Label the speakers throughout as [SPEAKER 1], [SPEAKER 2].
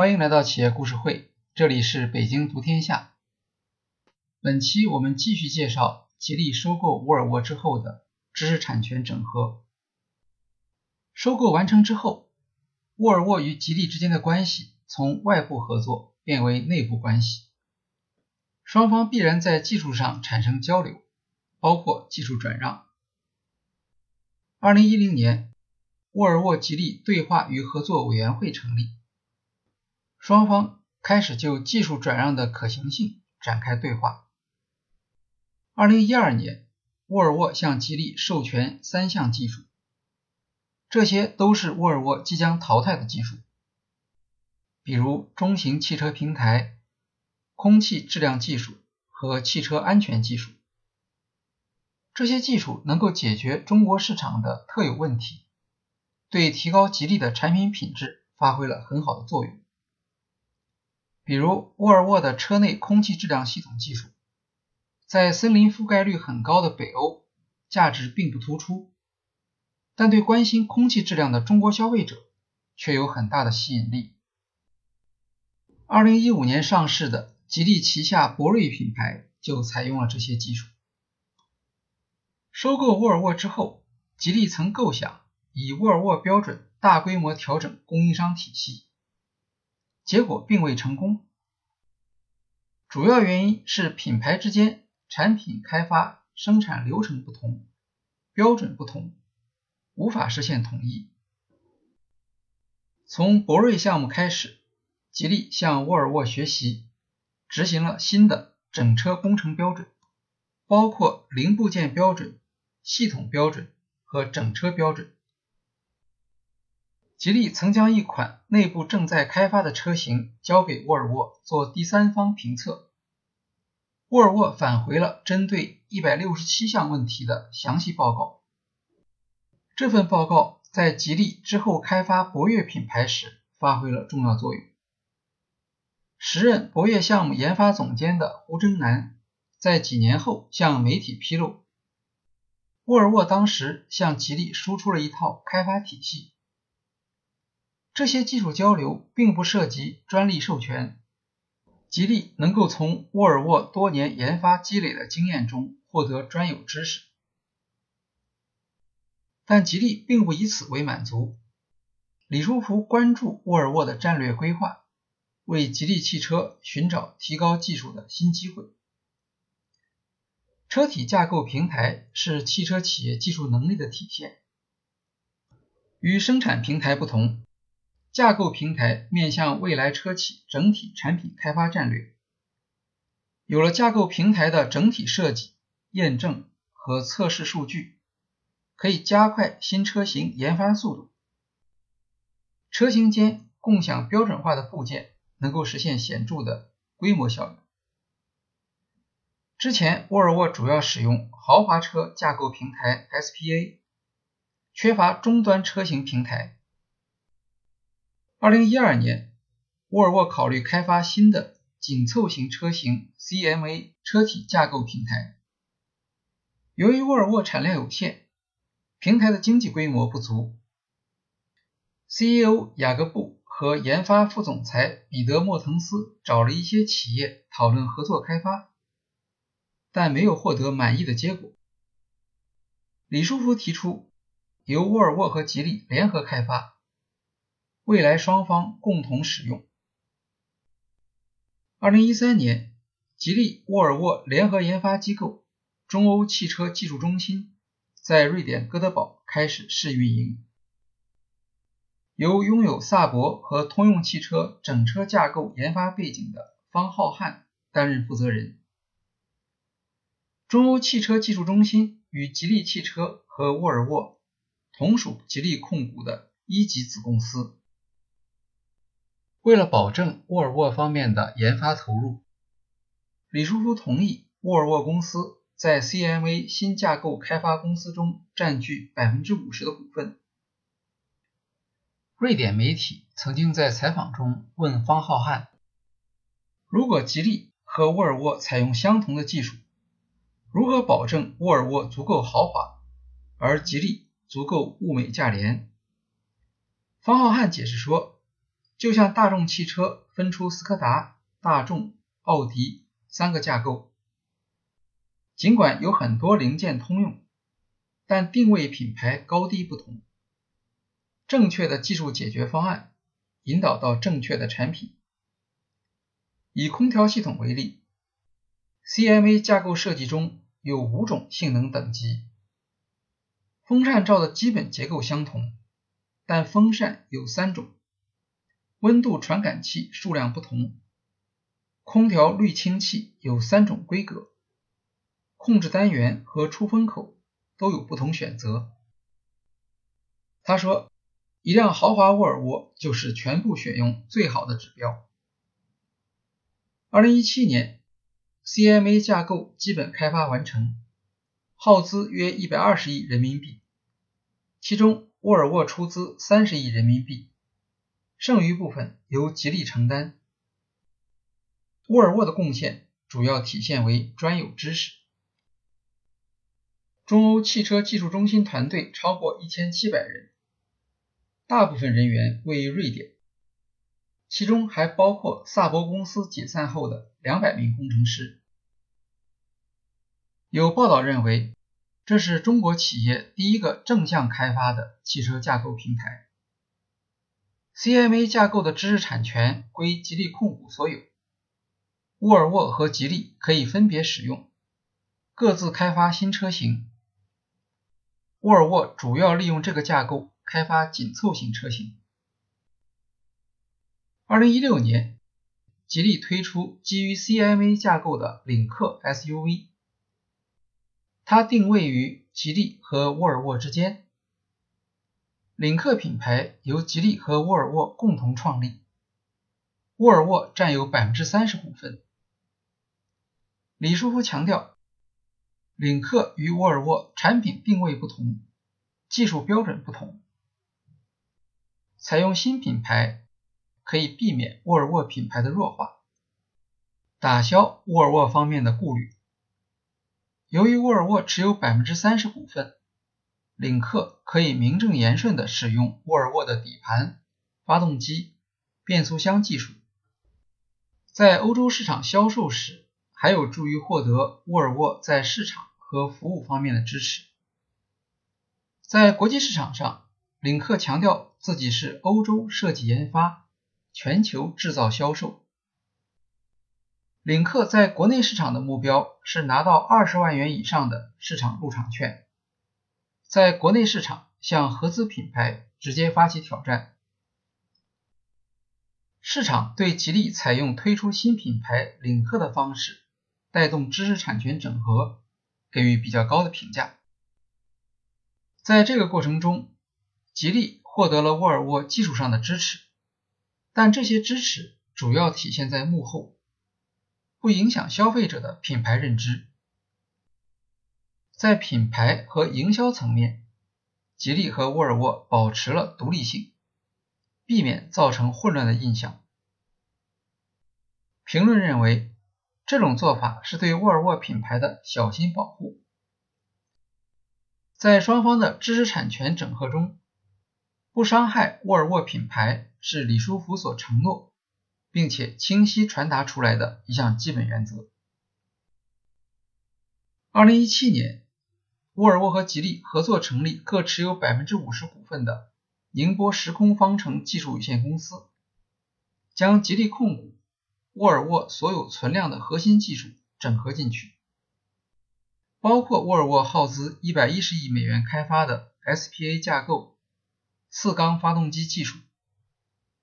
[SPEAKER 1] 欢迎来到企业故事会，这里是北京读天下。本期我们继续介绍吉利收购沃尔沃之后的知识产权整合。收购完成之后，沃尔沃与吉利之间的关系从外部合作变为内部关系，双方必然在技术上产生交流，包括技术转让。二零一零年，沃尔沃吉利对话与合作委员会成立。双方开始就技术转让的可行性展开对话。二零一二年，沃尔沃向吉利授权三项技术，这些都是沃尔沃即将淘汰的技术，比如中型汽车平台、空气质量技术和汽车安全技术。这些技术能够解决中国市场的特有问题，对提高吉利的产品品质发挥了很好的作用。比如沃尔沃的车内空气质量系统技术，在森林覆盖率很高的北欧价值并不突出，但对关心空气质量的中国消费者却有很大的吸引力。二零一五年上市的吉利旗下博瑞品牌就采用了这些技术。收购沃尔沃之后，吉利曾构想以沃尔沃标准大规模调整供应商体系。结果并未成功，主要原因是品牌之间产品开发、生产流程不同，标准不同，无法实现统一。从博瑞项目开始，吉利向沃尔沃学习，执行了新的整车工程标准，包括零部件标准、系统标准和整车标准。吉利曾将一款内部正在开发的车型交给沃尔沃做第三方评测，沃尔沃返回了针对一百六十七项问题的详细报告。这份报告在吉利之后开发博越品牌时发挥了重要作用。时任博越项目研发总监的胡征南在几年后向媒体披露，沃尔沃当时向吉利输出了一套开发体系。这些技术交流并不涉及专利授权，吉利能够从沃尔沃多年研发积累的经验中获得专有知识。但吉利并不以此为满足，李书福关注沃尔沃的战略规划，为吉利汽车寻找提高技术的新机会。车体架构平台是汽车企业技术能力的体现，与生产平台不同。架构平台面向未来车企整体产品开发战略。有了架构平台的整体设计、验证和测试数据，可以加快新车型研发速度。车型间共享标准化的部件，能够实现显著的规模效应。之前，沃尔沃主要使用豪华车架构平台 SPA，缺乏终端车型平台。二零一二年，沃尔沃考虑开发新的紧凑型车型 CMA 车体架构平台。由于沃尔沃产量有限，平台的经济规模不足，CEO 雅各布和研发副总裁彼得莫滕斯找了一些企业讨论合作开发，但没有获得满意的结果。李书福提出由沃尔沃和吉利联合开发。未来双方共同使用。二零一三年，吉利沃尔沃联合研发机构中欧汽车技术中心在瑞典哥德堡开始试运营，由拥有萨博和通用汽车整车架构研发背景的方浩瀚担任负责人。中欧汽车技术中心与吉利汽车和沃尔沃同属吉利控股的一级子公司。为了保证沃尔沃方面的研发投入，李书福同意沃尔沃公司在 CMA 新架构开发公司中占据百分之五十的股份。瑞典媒体曾经在采访中问方浩瀚：“如果吉利和沃尔沃采用相同的技术，如何保证沃尔沃足够豪华，而吉利足够物美价廉？”方浩瀚解释说。就像大众汽车分出斯柯达、大众、奥迪三个架构，尽管有很多零件通用，但定位品牌高低不同。正确的技术解决方案引导到正确的产品。以空调系统为例，CMA 架构设计中有五种性能等级，风扇罩的基本结构相同，但风扇有三种。温度传感器数量不同，空调滤清器有三种规格，控制单元和出风口都有不同选择。他说，一辆豪华沃尔沃就是全部选用最好的指标。二零一七年，CMA 架构基本开发完成，耗资约一百二十亿人民币，其中沃尔沃出资三十亿人民币。剩余部分由吉利承担。沃尔沃的贡献主要体现为专有知识。中欧汽车技术中心团队超过一千七百人，大部分人员位于瑞典，其中还包括萨博公司解散后的两百名工程师。有报道认为，这是中国企业第一个正向开发的汽车架构平台。CMA 架构的知识产权归吉利控股所有，沃尔沃和吉利可以分别使用，各自开发新车型。沃尔沃主要利用这个架构开发紧凑型车型。二零一六年，吉利推出基于 CMA 架构的领克 SUV，它定位于吉利和沃尔沃之间。领克品牌由吉利和沃尔沃共同创立，沃尔沃占有百分之三十股份。李书福强调，领克与沃尔沃产品定位不同，技术标准不同，采用新品牌可以避免沃尔沃品牌的弱化，打消沃尔沃方面的顾虑。由于沃尔沃持有百分之三十股份。领克可以名正言顺地使用沃尔沃的底盘、发动机、变速箱技术，在欧洲市场销售时，还有助于获得沃尔沃在市场和服务方面的支持。在国际市场上，领克强调自己是欧洲设计研发、全球制造销售。领克在国内市场的目标是拿到二十万元以上的市场入场券。在国内市场向合资品牌直接发起挑战，市场对吉利采用推出新品牌领克的方式带动知识产权整合给予比较高的评价。在这个过程中，吉利获得了沃尔沃技术上的支持，但这些支持主要体现在幕后，不影响消费者的品牌认知。在品牌和营销层面，吉利和沃尔沃保持了独立性，避免造成混乱的印象。评论认为，这种做法是对沃尔沃品牌的小心保护。在双方的知识产权整合中，不伤害沃尔沃品牌是李书福所承诺，并且清晰传达出来的一项基本原则。二零一七年。沃尔沃和吉利合作成立各持有百分之五十股份的宁波时空方程技术有限公司，将吉利控股、沃尔沃所有存量的核心技术整合进去，包括沃尔沃耗资一百一十亿美元开发的 SPA 架构、四缸发动机技术，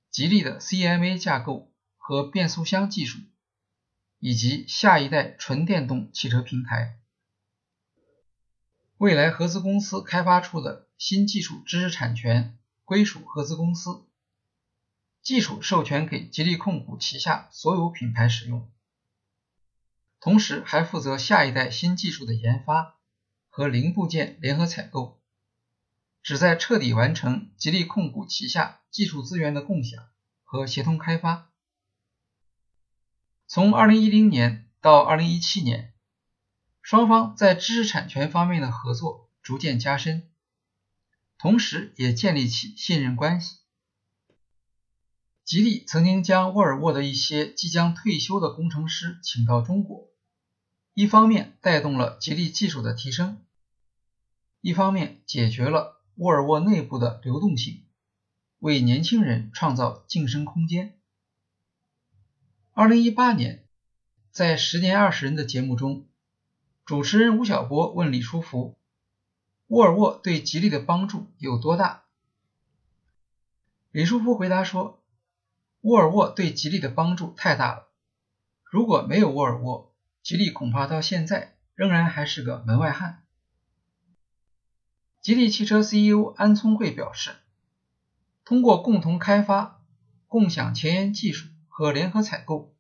[SPEAKER 1] 吉利的 CMA 架构和变速箱技术，以及下一代纯电动汽车平台。未来合资公司开发出的新技术知识产权归属合资公司，技术授权给吉利控股旗下所有品牌使用，同时还负责下一代新技术的研发和零部件联合采购，旨在彻底完成吉利控股旗下技术资源的共享和协同开发。从2010年到2017年。双方在知识产权方面的合作逐渐加深，同时也建立起信任关系。吉利曾经将沃尔沃的一些即将退休的工程师请到中国，一方面带动了吉利技术的提升，一方面解决了沃尔沃内部的流动性，为年轻人创造晋升空间。二零一八年，在《十年二十人》的节目中，主持人吴晓波问李书福：“沃尔沃对吉利的帮助有多大？”李书福回答说。沃尔沃对吉利的帮助太大了。如果没有沃尔沃，吉利恐怕到现在仍然还是个门外汉。吉利汽车 CEO 安聪慧表示，通过共同开发、共享前沿技术和联合采购，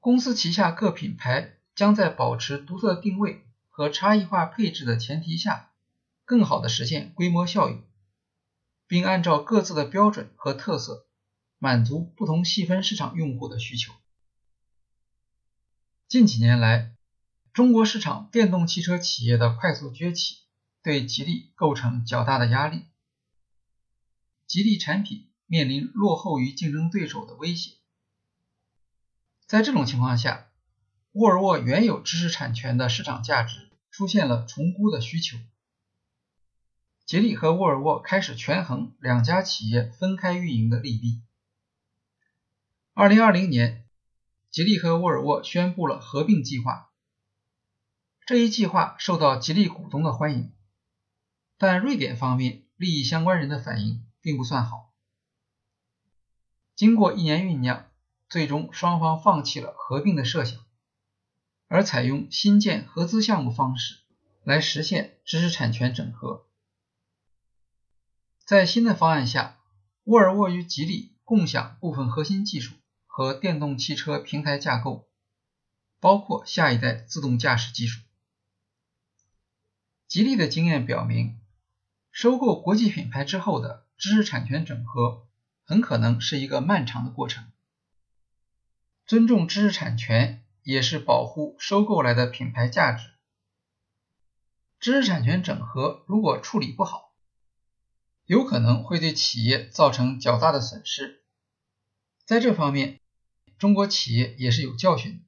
[SPEAKER 1] 公司旗下各品牌将在保持独特定位和差异化配置的前提下，更好地实现规模效应，并按照各自的标准和特色。满足不同细分市场用户的需求。近几年来，中国市场电动汽车企业的快速崛起，对吉利构成较大的压力。吉利产品面临落后于竞争对手的威胁。在这种情况下，沃尔沃原有知识产权的市场价值出现了重估的需求。吉利和沃尔沃开始权衡两家企业分开运营的利弊。二零二零年，吉利和沃尔沃宣布了合并计划。这一计划受到吉利股东的欢迎，但瑞典方面利益相关人的反应并不算好。经过一年酝酿，最终双方放弃了合并的设想，而采用新建合资项目方式来实现知识产权整合。在新的方案下，沃尔沃与吉利共享部分核心技术。和电动汽车平台架构，包括下一代自动驾驶技术。吉利的经验表明，收购国际品牌之后的知识产权整合很可能是一个漫长的过程。尊重知识产权也是保护收购来的品牌价值。知识产权整合如果处理不好，有可能会对企业造成较大的损失。在这方面，中国企业也是有教训的。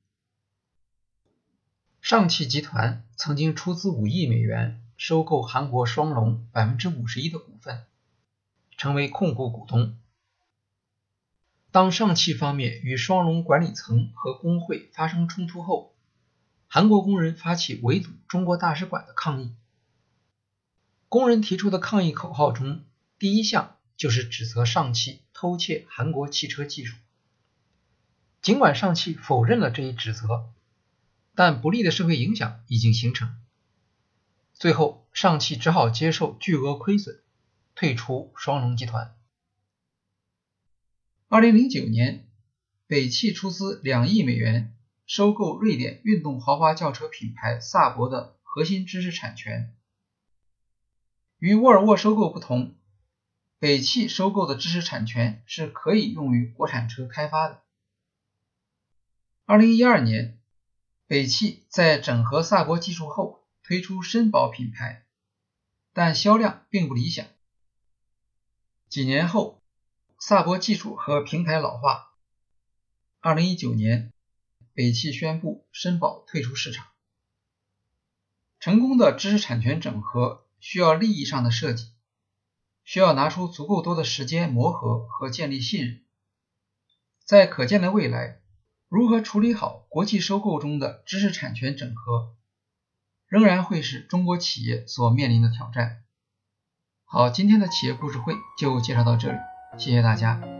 [SPEAKER 1] 上汽集团曾经出资五亿美元收购韩国双龙百分之五十一的股份，成为控股股东。当上汽方面与双龙管理层和工会发生冲突后，韩国工人发起围堵中国大使馆的抗议。工人提出的抗议口号中，第一项就是指责上汽偷窃韩国汽车技术。尽管上汽否认了这一指责，但不利的社会影响已经形成。最后，上汽只好接受巨额亏损，退出双龙集团。二零零九年，北汽出资两亿美元收购瑞典运动豪华轿车品牌萨博的核心知识产权。与沃尔沃收购不同，北汽收购的知识产权是可以用于国产车开发的。二零一二年，北汽在整合萨博技术后推出绅宝品牌，但销量并不理想。几年后，萨博技术和平台老化。二零一九年，北汽宣布申宝退出市场。成功的知识产权整合需要利益上的设计，需要拿出足够多的时间磨合和建立信任，在可见的未来。如何处理好国际收购中的知识产权整合，仍然会是中国企业所面临的挑战。好，今天的企业故事会就介绍到这里，谢谢大家。